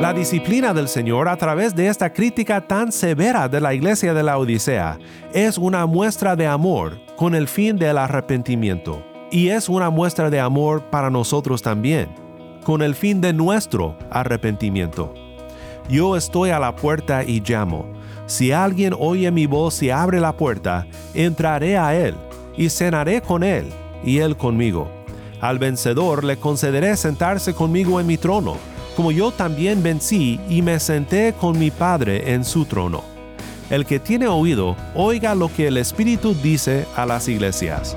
La disciplina del Señor a través de esta crítica tan severa de la iglesia de la Odisea es una muestra de amor con el fin del arrepentimiento. Y es una muestra de amor para nosotros también, con el fin de nuestro arrepentimiento. Yo estoy a la puerta y llamo. Si alguien oye mi voz y abre la puerta, entraré a él y cenaré con él y él conmigo. Al vencedor le concederé sentarse conmigo en mi trono como yo también vencí y me senté con mi Padre en su trono. El que tiene oído, oiga lo que el Espíritu dice a las iglesias.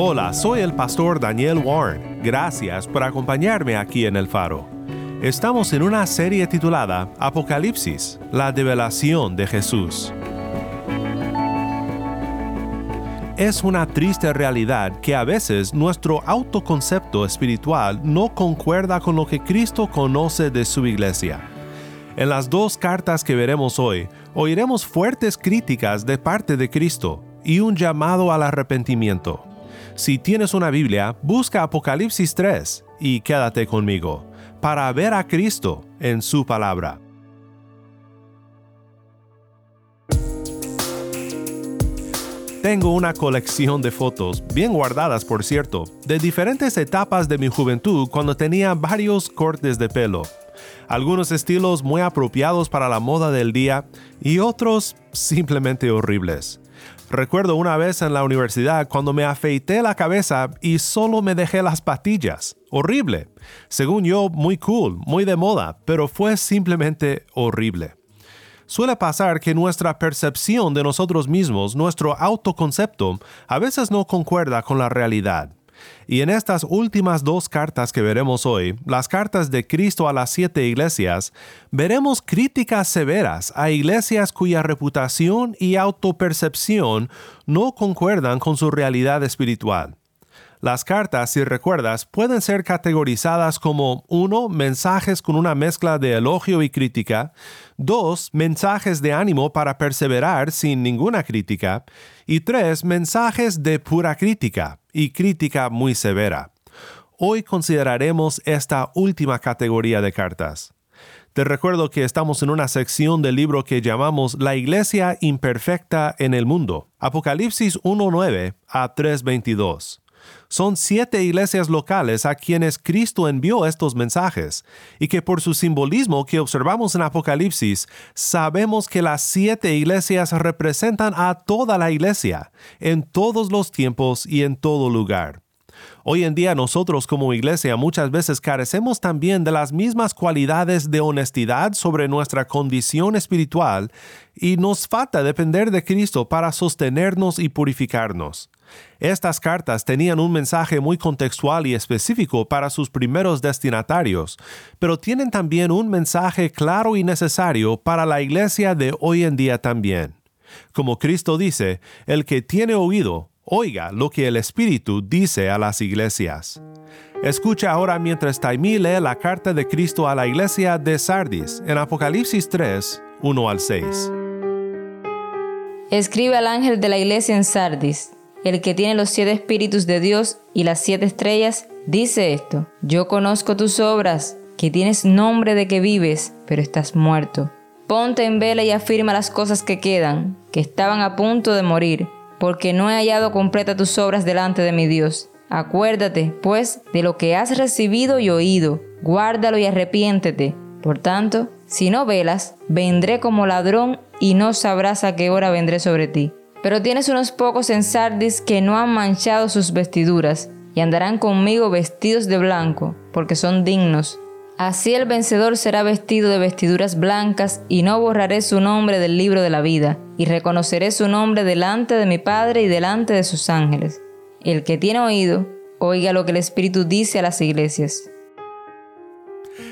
Hola, soy el pastor Daniel Warren. Gracias por acompañarme aquí en El Faro. Estamos en una serie titulada Apocalipsis, la develación de Jesús. Es una triste realidad que a veces nuestro autoconcepto espiritual no concuerda con lo que Cristo conoce de su iglesia. En las dos cartas que veremos hoy, oiremos fuertes críticas de parte de Cristo y un llamado al arrepentimiento. Si tienes una Biblia, busca Apocalipsis 3 y quédate conmigo para ver a Cristo en su palabra. Tengo una colección de fotos, bien guardadas por cierto, de diferentes etapas de mi juventud cuando tenía varios cortes de pelo. Algunos estilos muy apropiados para la moda del día y otros simplemente horribles. Recuerdo una vez en la universidad cuando me afeité la cabeza y solo me dejé las patillas. Horrible. Según yo, muy cool, muy de moda, pero fue simplemente horrible. Suele pasar que nuestra percepción de nosotros mismos, nuestro autoconcepto, a veces no concuerda con la realidad. Y en estas últimas dos cartas que veremos hoy, las cartas de Cristo a las siete iglesias, veremos críticas severas a iglesias cuya reputación y autopercepción no concuerdan con su realidad espiritual. Las cartas, si recuerdas, pueden ser categorizadas como 1. Mensajes con una mezcla de elogio y crítica. 2. Mensajes de ánimo para perseverar sin ninguna crítica. Y 3. Mensajes de pura crítica y crítica muy severa. Hoy consideraremos esta última categoría de cartas. Te recuerdo que estamos en una sección del libro que llamamos La Iglesia Imperfecta en el Mundo, Apocalipsis 1.9 a 3.22. Son siete iglesias locales a quienes Cristo envió estos mensajes, y que por su simbolismo que observamos en Apocalipsis, sabemos que las siete iglesias representan a toda la iglesia, en todos los tiempos y en todo lugar. Hoy en día nosotros como iglesia muchas veces carecemos también de las mismas cualidades de honestidad sobre nuestra condición espiritual y nos falta depender de Cristo para sostenernos y purificarnos. Estas cartas tenían un mensaje muy contextual y específico para sus primeros destinatarios, pero tienen también un mensaje claro y necesario para la iglesia de hoy en día también. Como Cristo dice, el que tiene oído, oiga lo que el Espíritu dice a las iglesias. Escucha ahora mientras Taimí lee la carta de Cristo a la iglesia de Sardis en Apocalipsis 3, 1 al 6. Escribe al ángel de la iglesia en Sardis el que tiene los siete espíritus de Dios y las siete estrellas, dice esto, yo conozco tus obras, que tienes nombre de que vives, pero estás muerto. Ponte en vela y afirma las cosas que quedan, que estaban a punto de morir, porque no he hallado completa tus obras delante de mi Dios. Acuérdate, pues, de lo que has recibido y oído, guárdalo y arrepiéntete. Por tanto, si no velas, vendré como ladrón y no sabrás a qué hora vendré sobre ti. Pero tienes unos pocos en Sardis que no han manchado sus vestiduras, y andarán conmigo vestidos de blanco, porque son dignos. Así el vencedor será vestido de vestiduras blancas, y no borraré su nombre del libro de la vida, y reconoceré su nombre delante de mi Padre y delante de sus ángeles. El que tiene oído, oiga lo que el Espíritu dice a las iglesias.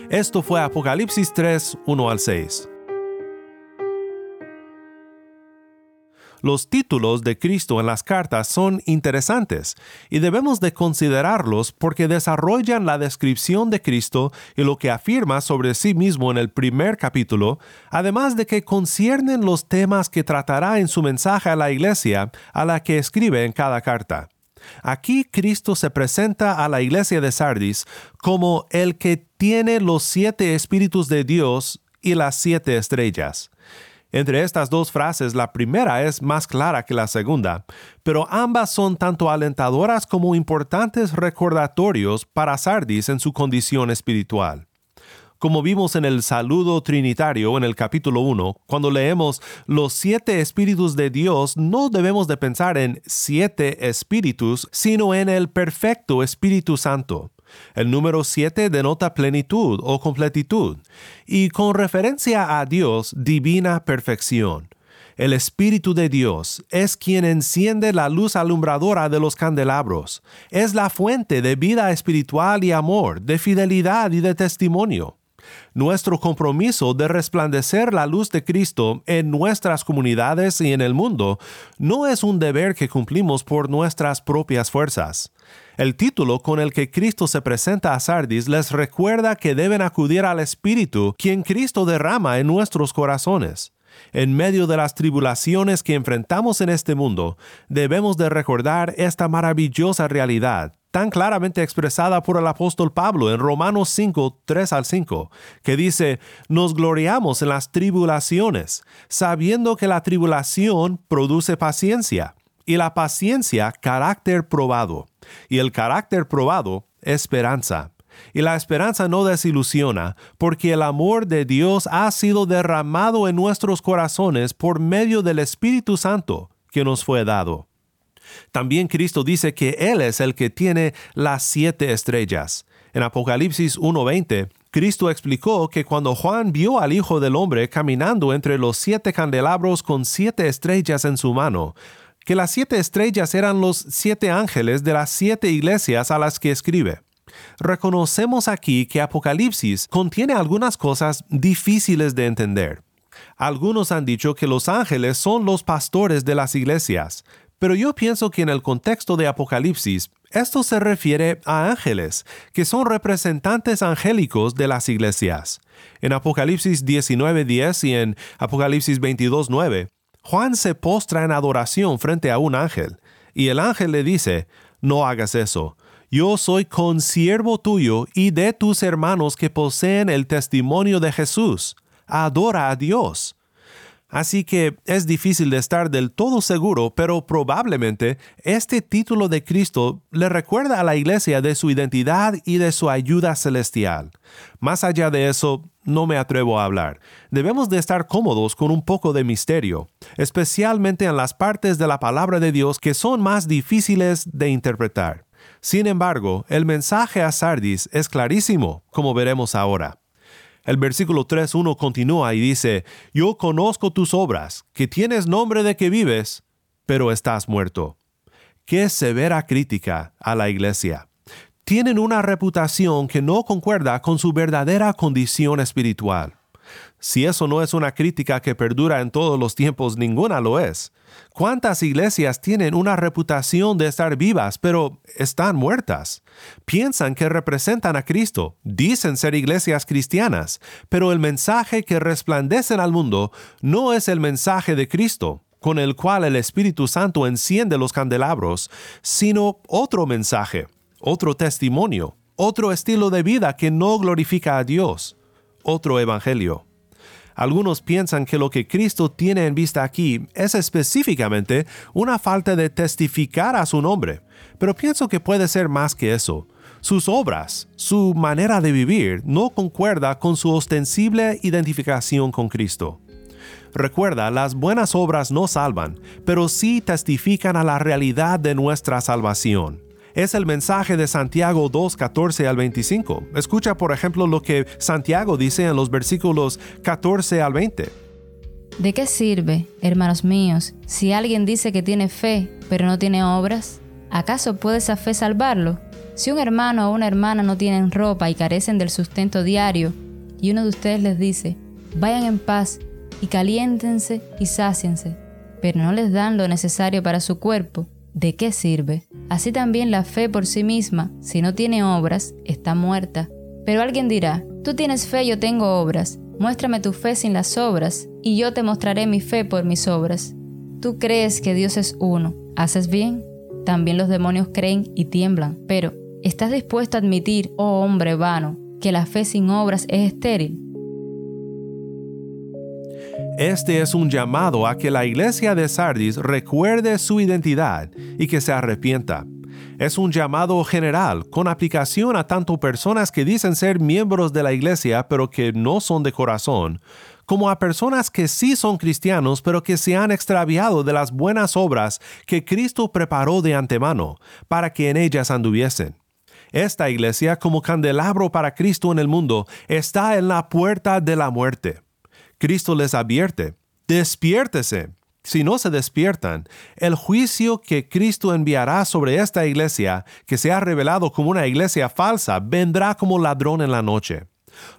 Esto fue Apocalipsis 3, 1 al 6. Los títulos de Cristo en las cartas son interesantes y debemos de considerarlos porque desarrollan la descripción de Cristo y lo que afirma sobre sí mismo en el primer capítulo, además de que conciernen los temas que tratará en su mensaje a la iglesia a la que escribe en cada carta. Aquí Cristo se presenta a la iglesia de Sardis como el que tiene los siete espíritus de Dios y las siete estrellas. Entre estas dos frases, la primera es más clara que la segunda, pero ambas son tanto alentadoras como importantes recordatorios para Sardis en su condición espiritual. Como vimos en el saludo trinitario en el capítulo 1, cuando leemos los siete espíritus de Dios, no debemos de pensar en siete espíritus, sino en el perfecto Espíritu Santo. El número 7 denota plenitud o completitud, y con referencia a Dios, divina perfección. El Espíritu de Dios es quien enciende la luz alumbradora de los candelabros, es la fuente de vida espiritual y amor, de fidelidad y de testimonio. Nuestro compromiso de resplandecer la luz de Cristo en nuestras comunidades y en el mundo no es un deber que cumplimos por nuestras propias fuerzas. El título con el que Cristo se presenta a Sardis les recuerda que deben acudir al Espíritu, quien Cristo derrama en nuestros corazones. En medio de las tribulaciones que enfrentamos en este mundo, debemos de recordar esta maravillosa realidad, tan claramente expresada por el apóstol Pablo en Romanos 5, 3 al 5, que dice, nos gloriamos en las tribulaciones, sabiendo que la tribulación produce paciencia, y la paciencia carácter probado y el carácter probado, esperanza. Y la esperanza no desilusiona, porque el amor de Dios ha sido derramado en nuestros corazones por medio del Espíritu Santo que nos fue dado. También Cristo dice que Él es el que tiene las siete estrellas. En Apocalipsis 1.20, Cristo explicó que cuando Juan vio al Hijo del Hombre caminando entre los siete candelabros con siete estrellas en su mano, que las siete estrellas eran los siete ángeles de las siete iglesias a las que escribe. Reconocemos aquí que Apocalipsis contiene algunas cosas difíciles de entender. Algunos han dicho que los ángeles son los pastores de las iglesias, pero yo pienso que en el contexto de Apocalipsis, esto se refiere a ángeles, que son representantes angélicos de las iglesias. En Apocalipsis 19.10 y en Apocalipsis 22.9, Juan se postra en adoración frente a un ángel, y el ángel le dice, no hagas eso, yo soy consiervo tuyo y de tus hermanos que poseen el testimonio de Jesús. Adora a Dios. Así que es difícil de estar del todo seguro, pero probablemente este título de Cristo le recuerda a la iglesia de su identidad y de su ayuda celestial. Más allá de eso, no me atrevo a hablar. Debemos de estar cómodos con un poco de misterio, especialmente en las partes de la palabra de Dios que son más difíciles de interpretar. Sin embargo, el mensaje a Sardis es clarísimo, como veremos ahora. El versículo 3.1 continúa y dice, Yo conozco tus obras, que tienes nombre de que vives, pero estás muerto. Qué severa crítica a la iglesia tienen una reputación que no concuerda con su verdadera condición espiritual. Si eso no es una crítica que perdura en todos los tiempos, ninguna lo es. ¿Cuántas iglesias tienen una reputación de estar vivas, pero están muertas? Piensan que representan a Cristo, dicen ser iglesias cristianas, pero el mensaje que resplandecen al mundo no es el mensaje de Cristo, con el cual el Espíritu Santo enciende los candelabros, sino otro mensaje, otro testimonio, otro estilo de vida que no glorifica a Dios, otro evangelio. Algunos piensan que lo que Cristo tiene en vista aquí es específicamente una falta de testificar a su nombre, pero pienso que puede ser más que eso. Sus obras, su manera de vivir, no concuerda con su ostensible identificación con Cristo. Recuerda, las buenas obras no salvan, pero sí testifican a la realidad de nuestra salvación. Es el mensaje de Santiago 2, 14 al 25. Escucha, por ejemplo, lo que Santiago dice en los versículos 14 al 20. ¿De qué sirve, hermanos míos, si alguien dice que tiene fe, pero no tiene obras? ¿Acaso puede esa fe salvarlo? Si un hermano o una hermana no tienen ropa y carecen del sustento diario, y uno de ustedes les dice, vayan en paz y caliéntense y sáciense, pero no les dan lo necesario para su cuerpo, ¿de qué sirve? Así también la fe por sí misma, si no tiene obras, está muerta. Pero alguien dirá, tú tienes fe, yo tengo obras, muéstrame tu fe sin las obras, y yo te mostraré mi fe por mis obras. Tú crees que Dios es uno, ¿haces bien? También los demonios creen y tiemblan, pero ¿estás dispuesto a admitir, oh hombre vano, que la fe sin obras es estéril? Este es un llamado a que la iglesia de Sardis recuerde su identidad y que se arrepienta. Es un llamado general con aplicación a tanto personas que dicen ser miembros de la iglesia pero que no son de corazón, como a personas que sí son cristianos pero que se han extraviado de las buenas obras que Cristo preparó de antemano para que en ellas anduviesen. Esta iglesia, como candelabro para Cristo en el mundo, está en la puerta de la muerte. Cristo les advierte, despiértese. Si no se despiertan, el juicio que Cristo enviará sobre esta iglesia, que se ha revelado como una iglesia falsa, vendrá como ladrón en la noche.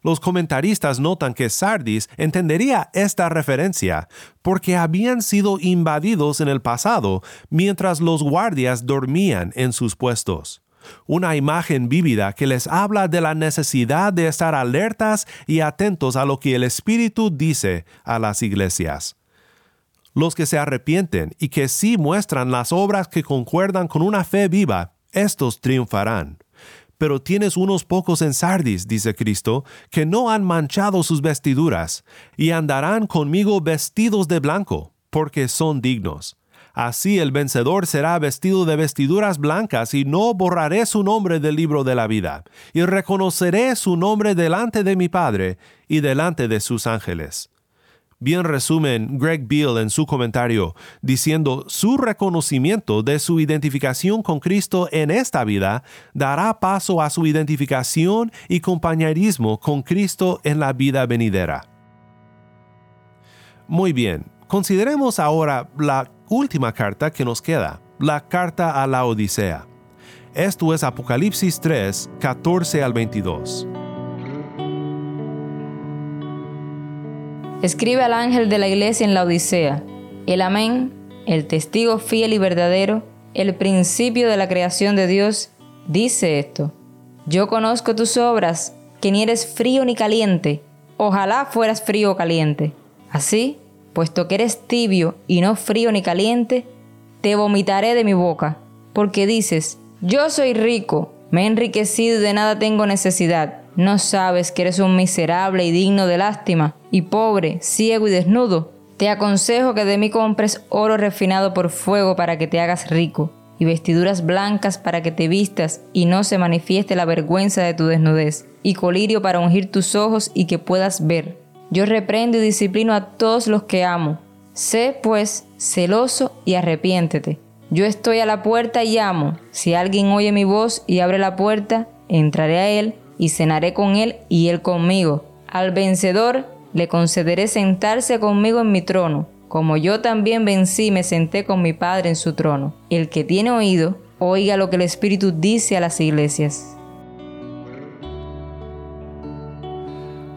Los comentaristas notan que Sardis entendería esta referencia porque habían sido invadidos en el pasado mientras los guardias dormían en sus puestos una imagen vívida que les habla de la necesidad de estar alertas y atentos a lo que el Espíritu dice a las iglesias. Los que se arrepienten y que sí muestran las obras que concuerdan con una fe viva, estos triunfarán. Pero tienes unos pocos en Sardis, dice Cristo, que no han manchado sus vestiduras, y andarán conmigo vestidos de blanco, porque son dignos. Así el vencedor será vestido de vestiduras blancas y no borraré su nombre del libro de la vida, y reconoceré su nombre delante de mi Padre y delante de sus ángeles. Bien resumen Greg Beale en su comentario, diciendo su reconocimiento de su identificación con Cristo en esta vida dará paso a su identificación y compañerismo con Cristo en la vida venidera. Muy bien, consideremos ahora la última carta que nos queda, la carta a la Odisea. Esto es Apocalipsis 3, 14 al 22. Escribe al ángel de la iglesia en la Odisea, el amén, el testigo fiel y verdadero, el principio de la creación de Dios, dice esto. Yo conozco tus obras, que ni eres frío ni caliente. Ojalá fueras frío o caliente. Así, puesto que eres tibio y no frío ni caliente, te vomitaré de mi boca, porque dices, yo soy rico, me he enriquecido y de nada tengo necesidad. ¿No sabes que eres un miserable y digno de lástima, y pobre, ciego y desnudo? Te aconsejo que de mí compres oro refinado por fuego para que te hagas rico, y vestiduras blancas para que te vistas y no se manifieste la vergüenza de tu desnudez, y colirio para ungir tus ojos y que puedas ver. Yo reprendo y disciplino a todos los que amo. Sé, pues, celoso y arrepiéntete. Yo estoy a la puerta y amo. Si alguien oye mi voz y abre la puerta, entraré a él y cenaré con él y él conmigo. Al vencedor le concederé sentarse conmigo en mi trono, como yo también vencí y me senté con mi Padre en su trono. El que tiene oído, oiga lo que el Espíritu dice a las iglesias.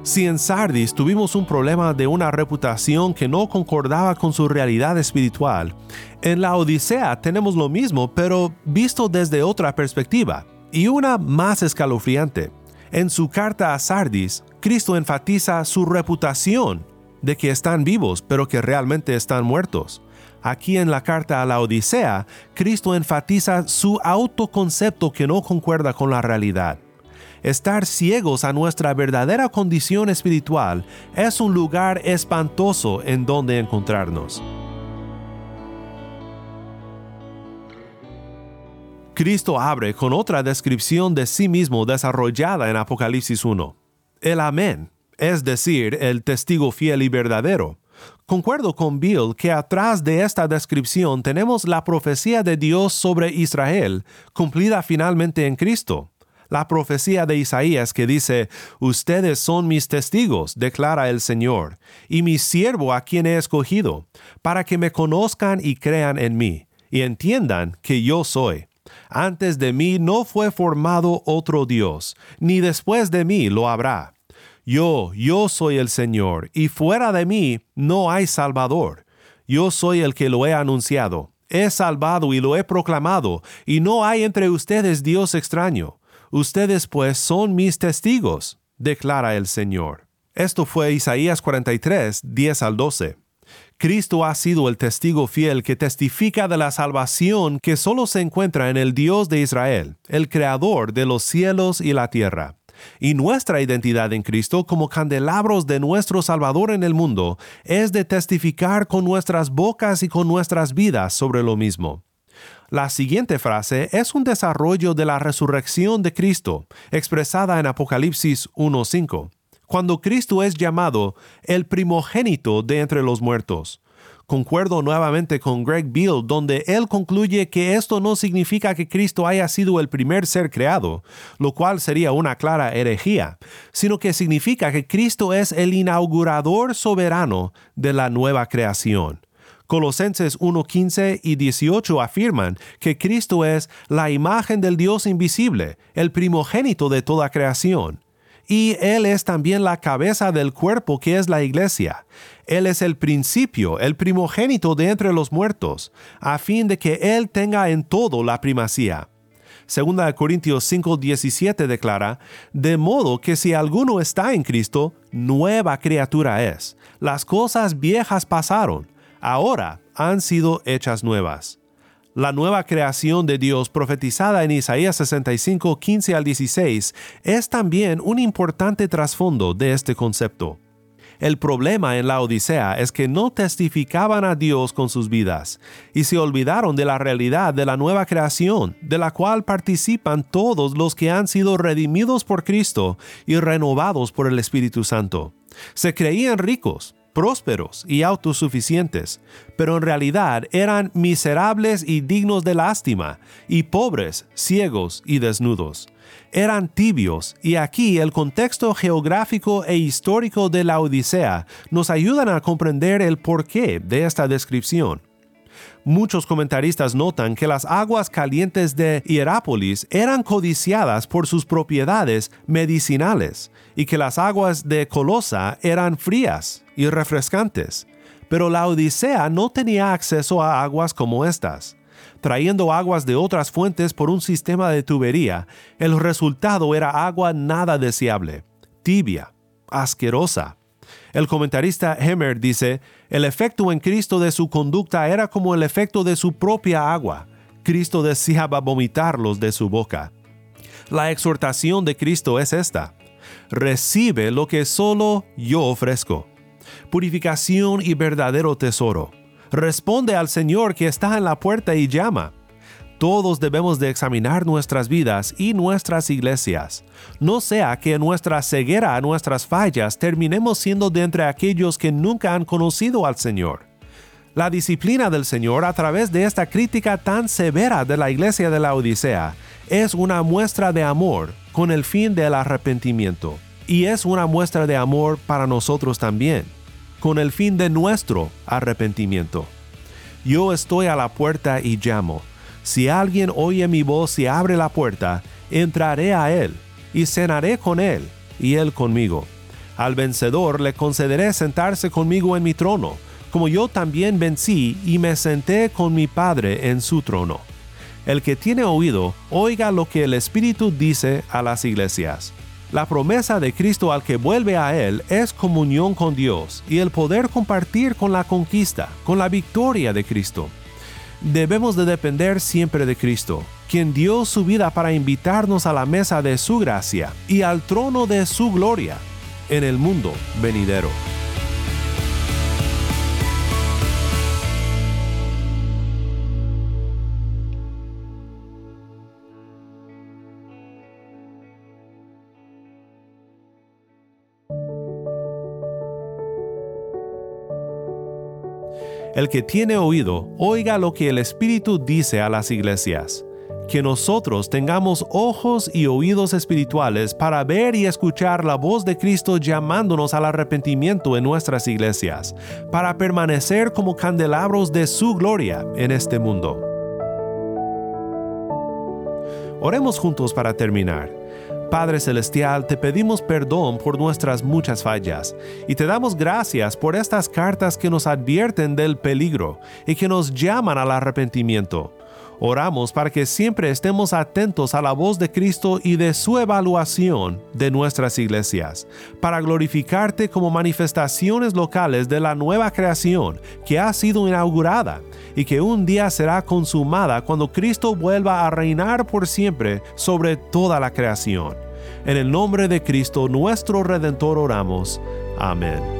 Si en Sardis tuvimos un problema de una reputación que no concordaba con su realidad espiritual, en la Odisea tenemos lo mismo, pero visto desde otra perspectiva, y una más escalofriante. En su carta a Sardis, Cristo enfatiza su reputación de que están vivos, pero que realmente están muertos. Aquí en la carta a la Odisea, Cristo enfatiza su autoconcepto que no concuerda con la realidad. Estar ciegos a nuestra verdadera condición espiritual es un lugar espantoso en donde encontrarnos. Cristo abre con otra descripción de sí mismo desarrollada en Apocalipsis 1. El amén, es decir, el testigo fiel y verdadero, Concuerdo con Bill que atrás de esta descripción tenemos la profecía de Dios sobre Israel, cumplida finalmente en Cristo. La profecía de Isaías que dice, Ustedes son mis testigos, declara el Señor, y mi siervo a quien he escogido, para que me conozcan y crean en mí, y entiendan que yo soy. Antes de mí no fue formado otro Dios, ni después de mí lo habrá. Yo, yo soy el Señor, y fuera de mí no hay Salvador. Yo soy el que lo he anunciado. He salvado y lo he proclamado, y no hay entre ustedes Dios extraño. Ustedes pues son mis testigos, declara el Señor. Esto fue Isaías 43, 10 al 12. Cristo ha sido el testigo fiel que testifica de la salvación que solo se encuentra en el Dios de Israel, el Creador de los cielos y la tierra y nuestra identidad en Cristo como candelabros de nuestro Salvador en el mundo es de testificar con nuestras bocas y con nuestras vidas sobre lo mismo. La siguiente frase es un desarrollo de la resurrección de Cristo, expresada en Apocalipsis 1.5, cuando Cristo es llamado el primogénito de entre los muertos. Concuerdo nuevamente con Greg Beale, donde él concluye que esto no significa que Cristo haya sido el primer ser creado, lo cual sería una clara herejía, sino que significa que Cristo es el inaugurador soberano de la nueva creación. Colosenses 1.15 y 18 afirman que Cristo es la imagen del Dios invisible, el primogénito de toda creación y Él es también la cabeza del cuerpo que es la iglesia. Él es el principio, el primogénito de entre los muertos, a fin de que Él tenga en todo la primacía. Segunda Corintios 5:17 declara, de modo que si alguno está en Cristo, nueva criatura es. Las cosas viejas pasaron, ahora han sido hechas nuevas. La nueva creación de Dios profetizada en Isaías 65, 15 al 16 es también un importante trasfondo de este concepto. El problema en la Odisea es que no testificaban a Dios con sus vidas y se olvidaron de la realidad de la nueva creación, de la cual participan todos los que han sido redimidos por Cristo y renovados por el Espíritu Santo. Se creían ricos, prósperos y autosuficientes, pero en realidad eran miserables y dignos de lástima, y pobres, ciegos y desnudos. Eran tibios, y aquí el contexto geográfico e histórico de la Odisea nos ayudan a comprender el porqué de esta descripción. Muchos comentaristas notan que las aguas calientes de Hierápolis eran codiciadas por sus propiedades medicinales y que las aguas de Colosa eran frías y refrescantes. Pero la Odisea no tenía acceso a aguas como estas. Trayendo aguas de otras fuentes por un sistema de tubería, el resultado era agua nada deseable, tibia, asquerosa, el comentarista Hemmer dice, el efecto en Cristo de su conducta era como el efecto de su propia agua. Cristo deseaba vomitarlos de su boca. La exhortación de Cristo es esta. Recibe lo que solo yo ofrezco. Purificación y verdadero tesoro. Responde al Señor que está en la puerta y llama. Todos debemos de examinar nuestras vidas y nuestras iglesias, no sea que en nuestra ceguera a nuestras fallas terminemos siendo de entre aquellos que nunca han conocido al Señor. La disciplina del Señor a través de esta crítica tan severa de la iglesia de la Odisea es una muestra de amor con el fin del arrepentimiento, y es una muestra de amor para nosotros también, con el fin de nuestro arrepentimiento. Yo estoy a la puerta y llamo. Si alguien oye mi voz y abre la puerta, entraré a él, y cenaré con él, y él conmigo. Al vencedor le concederé sentarse conmigo en mi trono, como yo también vencí y me senté con mi Padre en su trono. El que tiene oído, oiga lo que el Espíritu dice a las iglesias. La promesa de Cristo al que vuelve a Él es comunión con Dios y el poder compartir con la conquista, con la victoria de Cristo debemos de depender siempre de Cristo, quien dio su vida para invitarnos a la mesa de su gracia y al trono de su gloria en el mundo venidero. El que tiene oído, oiga lo que el Espíritu dice a las iglesias. Que nosotros tengamos ojos y oídos espirituales para ver y escuchar la voz de Cristo llamándonos al arrepentimiento en nuestras iglesias, para permanecer como candelabros de su gloria en este mundo. Oremos juntos para terminar. Padre Celestial, te pedimos perdón por nuestras muchas fallas y te damos gracias por estas cartas que nos advierten del peligro y que nos llaman al arrepentimiento. Oramos para que siempre estemos atentos a la voz de Cristo y de su evaluación de nuestras iglesias, para glorificarte como manifestaciones locales de la nueva creación que ha sido inaugurada y que un día será consumada cuando Cristo vuelva a reinar por siempre sobre toda la creación. En el nombre de Cristo nuestro Redentor oramos. Amén.